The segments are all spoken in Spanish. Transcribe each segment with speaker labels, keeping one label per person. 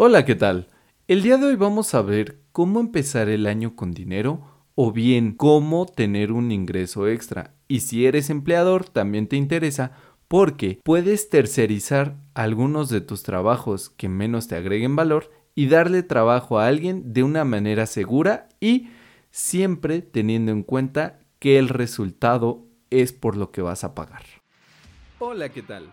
Speaker 1: Hola, ¿qué tal? El día de hoy vamos a ver cómo empezar el año con dinero o bien cómo tener un ingreso extra. Y si eres empleador, también te interesa porque puedes tercerizar algunos de tus trabajos que menos te agreguen valor y darle trabajo a alguien de una manera segura y siempre teniendo en cuenta que el resultado es por lo que vas a pagar. Hola, ¿qué tal?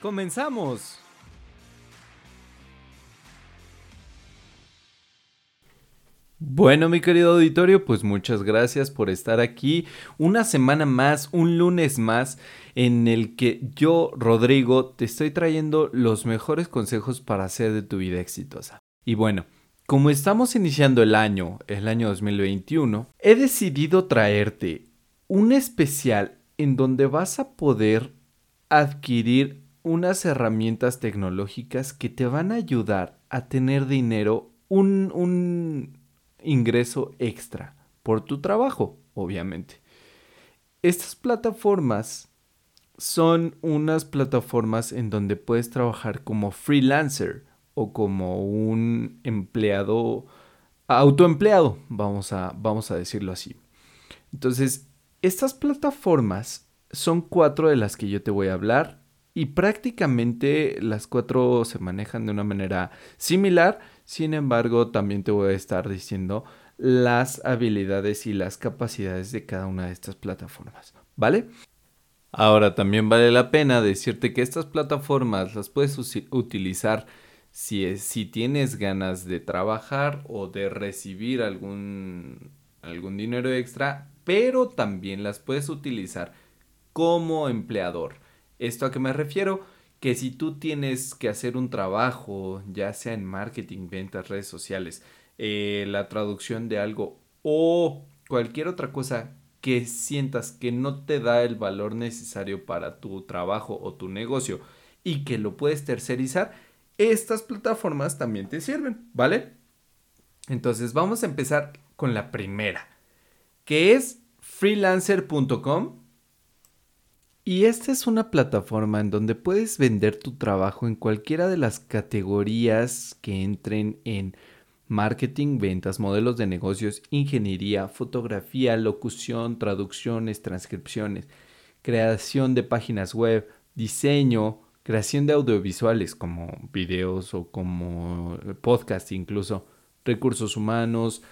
Speaker 1: ¡Comenzamos! Bueno, mi querido auditorio, pues muchas gracias por estar aquí una semana más, un lunes más, en el que yo, Rodrigo, te estoy trayendo los mejores consejos para hacer de tu vida exitosa. Y bueno, como estamos iniciando el año, el año 2021, he decidido traerte un especial en donde vas a poder adquirir unas herramientas tecnológicas que te van a ayudar a tener dinero, un, un ingreso extra por tu trabajo, obviamente. Estas plataformas son unas plataformas en donde puedes trabajar como freelancer o como un empleado autoempleado, vamos a, vamos a decirlo así. Entonces, estas plataformas son cuatro de las que yo te voy a hablar y prácticamente las cuatro se manejan de una manera similar. Sin embargo, también te voy a estar diciendo las habilidades y las capacidades de cada una de estas plataformas, ¿vale? Ahora también vale la pena decirte que estas plataformas las puedes utilizar si, si tienes ganas de trabajar o de recibir algún, algún dinero extra, pero también las puedes utilizar como empleador. ¿Esto a qué me refiero? Que si tú tienes que hacer un trabajo, ya sea en marketing, ventas, redes sociales, eh, la traducción de algo o cualquier otra cosa que sientas que no te da el valor necesario para tu trabajo o tu negocio y que lo puedes tercerizar, estas plataformas también te sirven, ¿vale? Entonces vamos a empezar con la primera, que es freelancer.com y esta es una plataforma en donde puedes vender tu trabajo en cualquiera de las categorías que entren en marketing, ventas, modelos de negocios, ingeniería, fotografía, locución, traducciones, transcripciones, creación de páginas web, diseño, creación de audiovisuales como videos o como podcast incluso, recursos humanos,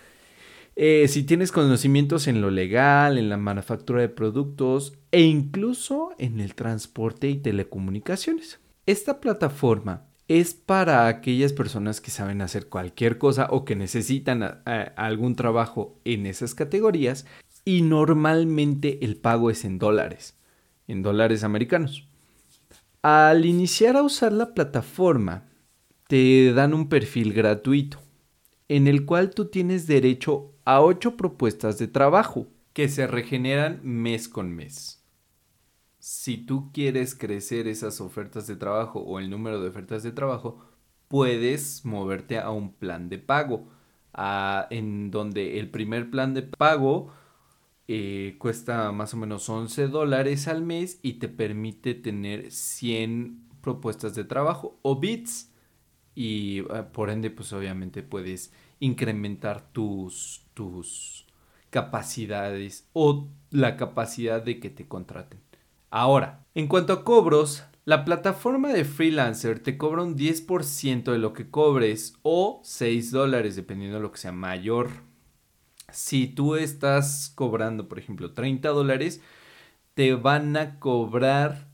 Speaker 1: eh, si tienes conocimientos en lo legal, en la manufactura de productos e incluso en el transporte y telecomunicaciones. Esta plataforma es para aquellas personas que saben hacer cualquier cosa o que necesitan algún trabajo en esas categorías y normalmente el pago es en dólares, en dólares americanos. Al iniciar a usar la plataforma, te dan un perfil gratuito en el cual tú tienes derecho a ocho propuestas de trabajo que se regeneran mes con mes. Si tú quieres crecer esas ofertas de trabajo o el número de ofertas de trabajo, puedes moverte a un plan de pago, en donde el primer plan de pago eh, cuesta más o menos 11 dólares al mes y te permite tener 100 propuestas de trabajo o bits y ah, por ende pues obviamente puedes incrementar tus, tus capacidades o la capacidad de que te contraten. Ahora, en cuanto a cobros, la plataforma de freelancer te cobra un 10% de lo que cobres o 6 dólares dependiendo de lo que sea mayor. Si tú estás cobrando, por ejemplo, 30 dólares, te van a cobrar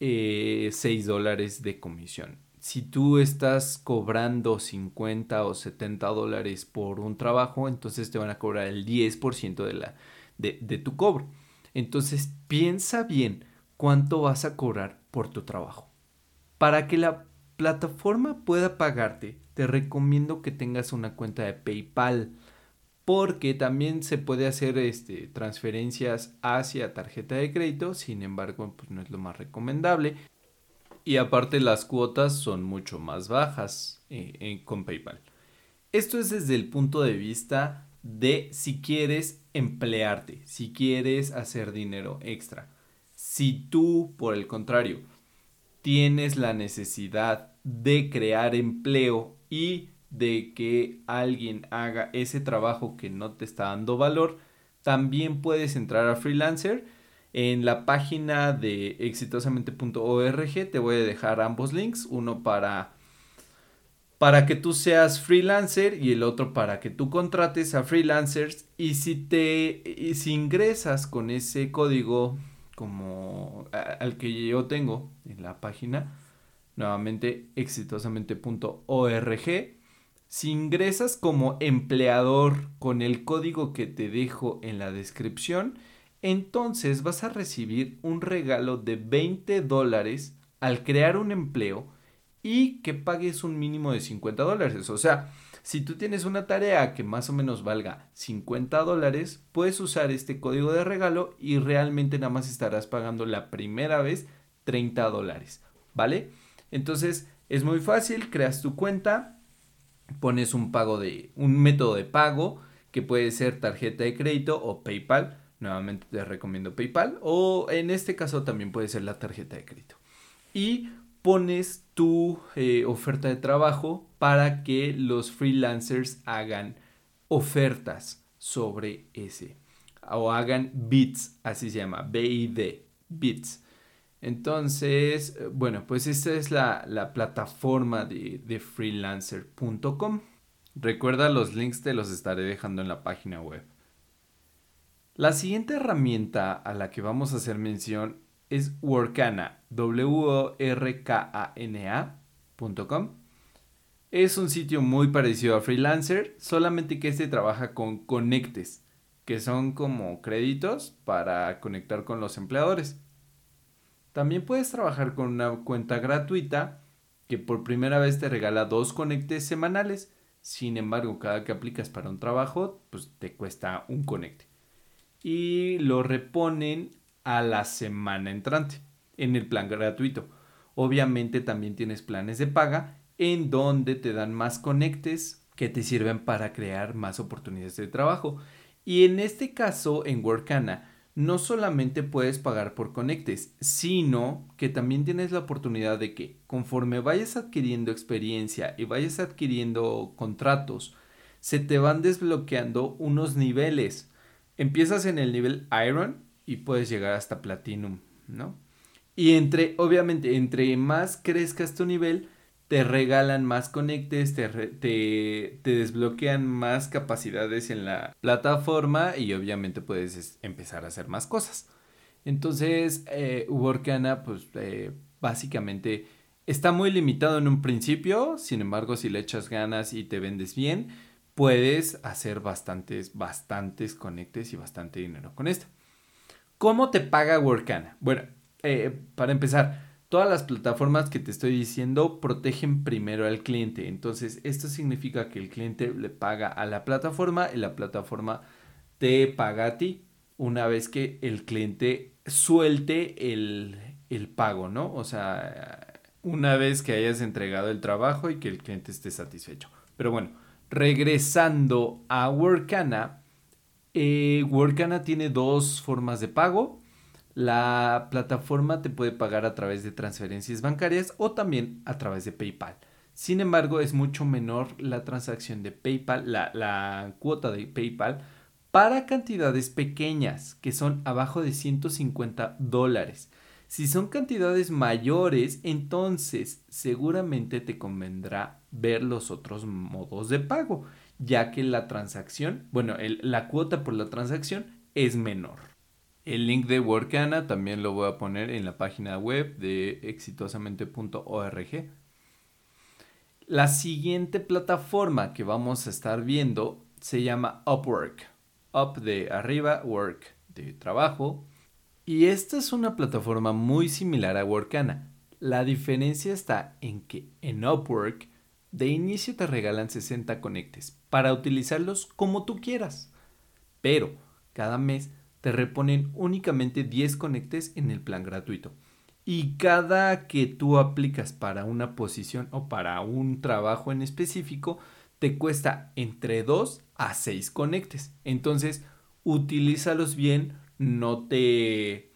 Speaker 1: 6 eh, dólares de comisión si tú estás cobrando 50 o 70 dólares por un trabajo, entonces te van a cobrar el 10% de, la, de, de tu cobro. Entonces piensa bien cuánto vas a cobrar por tu trabajo. Para que la plataforma pueda pagarte, te recomiendo que tengas una cuenta de PayPal porque también se puede hacer este, transferencias hacia tarjeta de crédito, sin embargo, pues no es lo más recomendable. Y aparte las cuotas son mucho más bajas eh, eh, con PayPal. Esto es desde el punto de vista de si quieres emplearte, si quieres hacer dinero extra. Si tú, por el contrario, tienes la necesidad de crear empleo y de que alguien haga ese trabajo que no te está dando valor, también puedes entrar a freelancer. En la página de exitosamente.org te voy a dejar ambos links, uno para para que tú seas freelancer y el otro para que tú contrates a freelancers. Y si te y si ingresas con ese código como al que yo tengo en la página nuevamente exitosamente.org si ingresas como empleador con el código que te dejo en la descripción, entonces vas a recibir un regalo de 20 dólares al crear un empleo y que pagues un mínimo de 50 dólares. O sea, si tú tienes una tarea que más o menos valga 50 dólares, puedes usar este código de regalo y realmente nada más estarás pagando la primera vez 30 dólares. ¿Vale? Entonces es muy fácil, creas tu cuenta, pones un pago de un método de pago que puede ser tarjeta de crédito o PayPal. Nuevamente te recomiendo PayPal o en este caso también puede ser la tarjeta de crédito. Y pones tu eh, oferta de trabajo para que los freelancers hagan ofertas sobre ese o hagan bits, así se llama, BID, bits. Entonces, bueno, pues esta es la, plataforma de, freelancer.com. Recuerda los links te los estaré dejando en la página web. La siguiente herramienta a la que vamos a hacer mención es Workana, w r k a Es un sitio muy parecido a Freelancer, solamente que este trabaja con conectes, que son como créditos para conectar con los empleadores. También puedes trabajar con una cuenta gratuita que por primera vez te regala dos conectes semanales. Sin embargo, cada que aplicas para un trabajo, pues te cuesta un conecte. Y lo reponen a la semana entrante en el plan gratuito. Obviamente también tienes planes de paga en donde te dan más conectes que te sirven para crear más oportunidades de trabajo. Y en este caso, en Workana, no solamente puedes pagar por conectes, sino que también tienes la oportunidad de que conforme vayas adquiriendo experiencia y vayas adquiriendo contratos, se te van desbloqueando unos niveles. Empiezas en el nivel Iron y puedes llegar hasta Platinum, ¿no? Y entre, obviamente, entre más crezcas tu nivel, te regalan más conectes, te, te, desbloquean más capacidades en la plataforma y obviamente puedes empezar a hacer más cosas. Entonces, eh, Workana, pues eh, básicamente está muy limitado en un principio, sin embargo, si le echas ganas y te vendes bien, puedes hacer bastantes, bastantes conectes y bastante dinero con esto. ¿Cómo te paga Workana? Bueno, eh, para empezar, todas las plataformas que te estoy diciendo protegen primero al cliente. Entonces, esto significa que el cliente le paga a la plataforma y la plataforma te paga a ti una vez que el cliente suelte el, el pago, ¿no? O sea, una vez que hayas entregado el trabajo y que el cliente esté satisfecho. Pero bueno, regresando a Workana, eh, Workana tiene dos formas de pago. La plataforma te puede pagar a través de transferencias bancarias o también a través de PayPal. Sin embargo, es mucho menor la transacción de PayPal, la, cuota de PayPal para cantidades pequeñas, que son abajo de 150 dólares. Si son cantidades mayores, entonces seguramente te convendrá ver los otros modos de pago, ya que la transacción, bueno, la cuota por la transacción es menor. El link de Workana también lo voy a poner en la página web de exitosamente.org. La siguiente plataforma que vamos a estar viendo se llama Upwork. Up de arriba, work de trabajo. Y esta es una plataforma muy similar a Workana. La diferencia está en que en Upwork De inicio te regalan 60 conectes para utilizarlos como tú quieras. Pero cada mes te reponen únicamente 10 conectes en el plan gratuito. Y cada que tú aplicas para una posición o para un trabajo en específico, te cuesta entre 2 a 6 conectes. Entonces, utilízalos bien, no te...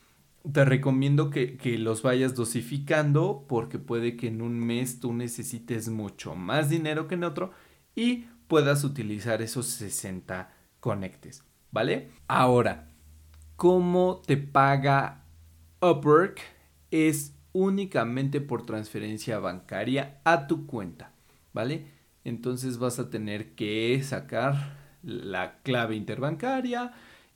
Speaker 1: Te recomiendo que, que, los vayas dosificando porque puede que en un mes tú necesites mucho más dinero que en otro y puedas utilizar esos 60 conectes, ¿vale? Ahora, ¿cómo te paga Upwork? Es únicamente por transferencia bancaria a tu cuenta, ¿vale? Entonces vas a tener que sacar la clave interbancaria,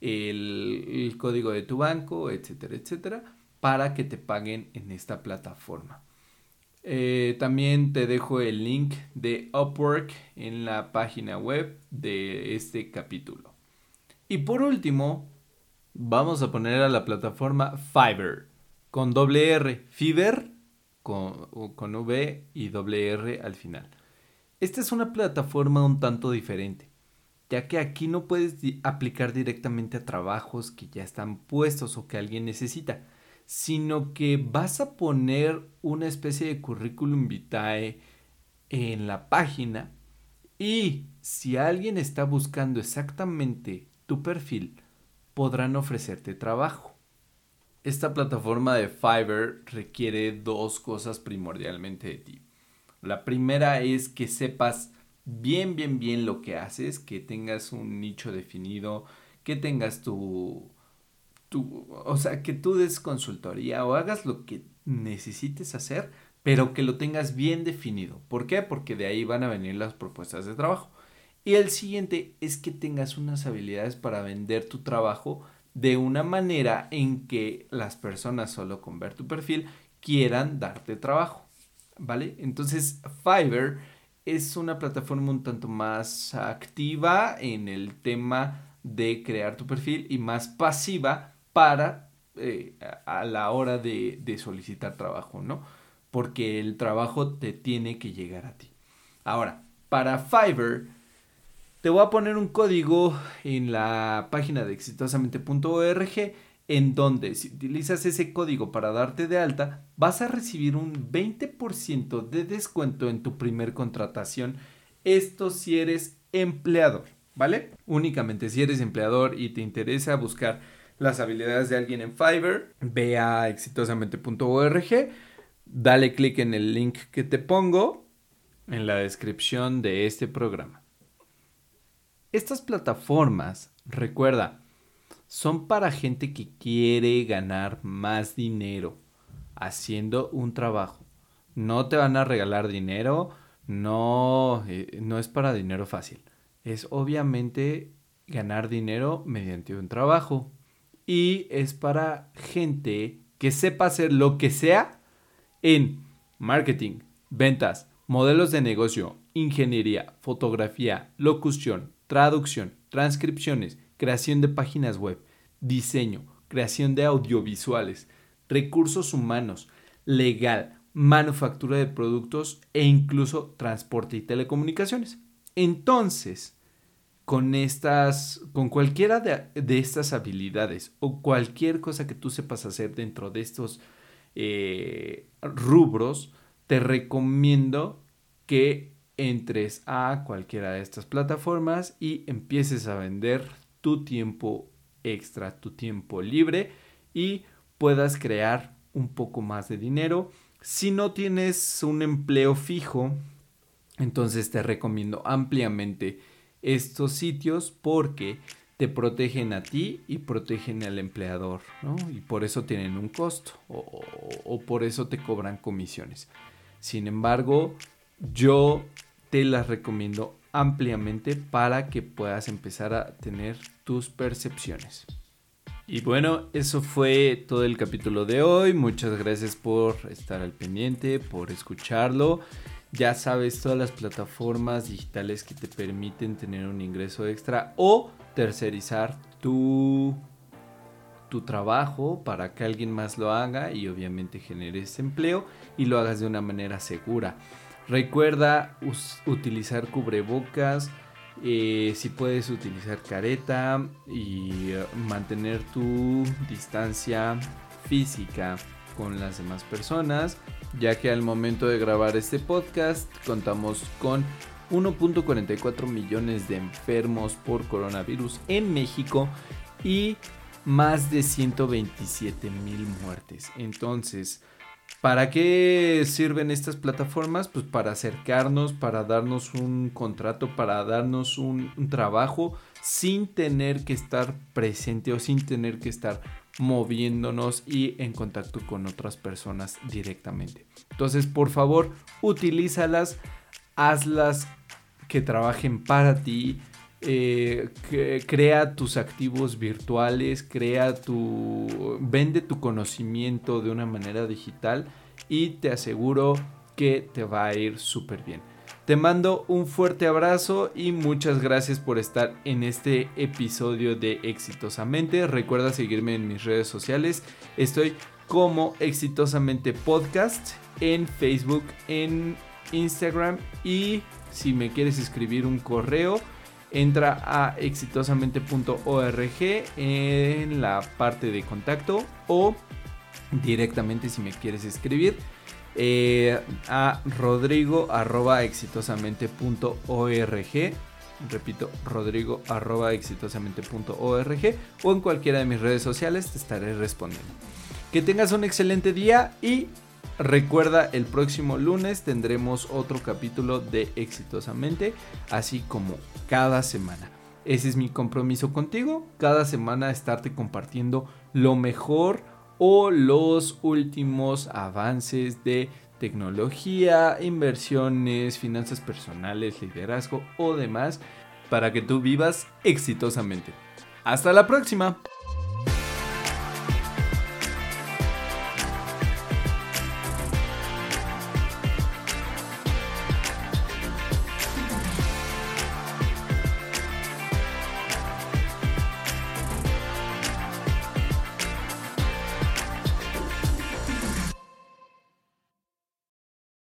Speaker 1: el, código de tu banco, etcétera, etcétera, para que te paguen en esta plataforma. Eh, también te dejo el link de Upwork en la página web de este capítulo. Y por último, vamos a poner a la plataforma Fiverr con doble R, Fiverr con, con V y doble R al final. Esta es una plataforma un tanto diferente, ya que aquí no puedes aplicar directamente a trabajos que ya están puestos o que alguien necesita, sino que vas a poner una especie de currículum vitae en la página y si alguien está buscando exactamente tu perfil, podrán ofrecerte trabajo. Esta plataforma de Fiverr requiere dos cosas primordialmente de ti. La primera es que sepas bien, bien, bien lo que haces, que tengas un nicho definido, que tengas tu, tu, o sea, que tú des consultoría o hagas lo que necesites hacer, pero que lo tengas bien definido. ¿Por qué? Porque de ahí van a venir las propuestas de trabajo. Y el siguiente es que tengas unas habilidades para vender tu trabajo de una manera en que las personas solo con ver tu perfil quieran darte trabajo. ¿vale? Entonces, Fiverr es una plataforma un tanto más activa en el tema de crear tu perfil y más pasiva para eh, a la hora de, de solicitar trabajo, ¿no? Porque el trabajo te tiene que llegar a ti. Ahora, para Fiverr, te voy a poner un código en la página de exitosamente.org en donde si utilizas ese código para darte de alta, vas a recibir un 20% de descuento en tu primer contratación. Esto si eres empleador, ¿vale? Únicamente si eres empleador y te interesa buscar las habilidades de alguien en Fiverr, ve a exitosamente.org, dale clic en el link que te pongo en la descripción de este programa. Estas plataformas, recuerda, son para gente que quiere ganar más dinero haciendo un trabajo. No te van a regalar dinero, no, eh, no es para dinero fácil. Es obviamente ganar dinero mediante un trabajo. Y es para gente que sepa hacer lo que sea en marketing, ventas, modelos de negocio, ingeniería, fotografía, locución, traducción, transcripciones, creación de páginas web, diseño, creación de audiovisuales, recursos humanos, legal, manufactura de productos e incluso transporte y telecomunicaciones. Entonces, con estas, con cualquiera de, estas habilidades o cualquier cosa que tú sepas hacer dentro de estos eh, rubros, te recomiendo que entres a cualquiera de estas plataformas y empieces a vender tu tiempo extra, tu tiempo libre y puedas crear un poco más de dinero. Si no tienes un empleo fijo, entonces te recomiendo ampliamente estos sitios porque te protegen a ti y protegen al empleador, ¿no? Y por eso tienen un costo o, o, por eso te cobran comisiones. Sin embargo, yo te las recomiendo ampliamente para que puedas empezar a tener tus percepciones. Y bueno, eso fue todo el capítulo de hoy. Muchas gracias por estar al pendiente, por escucharlo. Ya sabes todas las plataformas digitales que te permiten tener un ingreso extra o tercerizar tu, tu trabajo para que alguien más lo haga y obviamente generes empleo y lo hagas de una manera segura. Recuerda utilizar cubrebocas, eh, si puedes utilizar careta y eh, mantener tu distancia física con las demás personas, ya que al momento de grabar este podcast contamos con 1.44 millones de enfermos por coronavirus en México y más de 127 mil muertes. Entonces, ¿para qué sirven estas plataformas? Pues para acercarnos, para darnos un contrato, para darnos un, trabajo sin tener que estar presente o sin tener que estar moviéndonos y en contacto con otras personas directamente. Entonces, por favor, utilízalas, hazlas que trabajen para ti. Eh, crea tus activos virtuales, crea tu. vende tu conocimiento de una manera digital y te aseguro que te va a ir súper bien. Te mando un fuerte abrazo y muchas gracias por estar en este episodio de Exitosamente. Recuerda seguirme en mis redes sociales. Estoy como Exitosamente Podcast en Facebook, en Instagram y si me quieres escribir un correo, entra a exitosamente.org en la parte de contacto o directamente si me quieres escribir eh, a rodrigo arroba exitosamente.org. Repito, rodrigo arroba exitosamente.org o en cualquiera de mis redes sociales te estaré respondiendo. Que tengas un excelente día y recuerda el próximo lunes tendremos otro capítulo de Exitosamente, así como cada semana. Ese es mi compromiso contigo, cada semana estarte compartiendo lo mejor o los últimos avances de tecnología, inversiones, finanzas personales, liderazgo o demás para que tú vivas exitosamente. Hasta la próxima.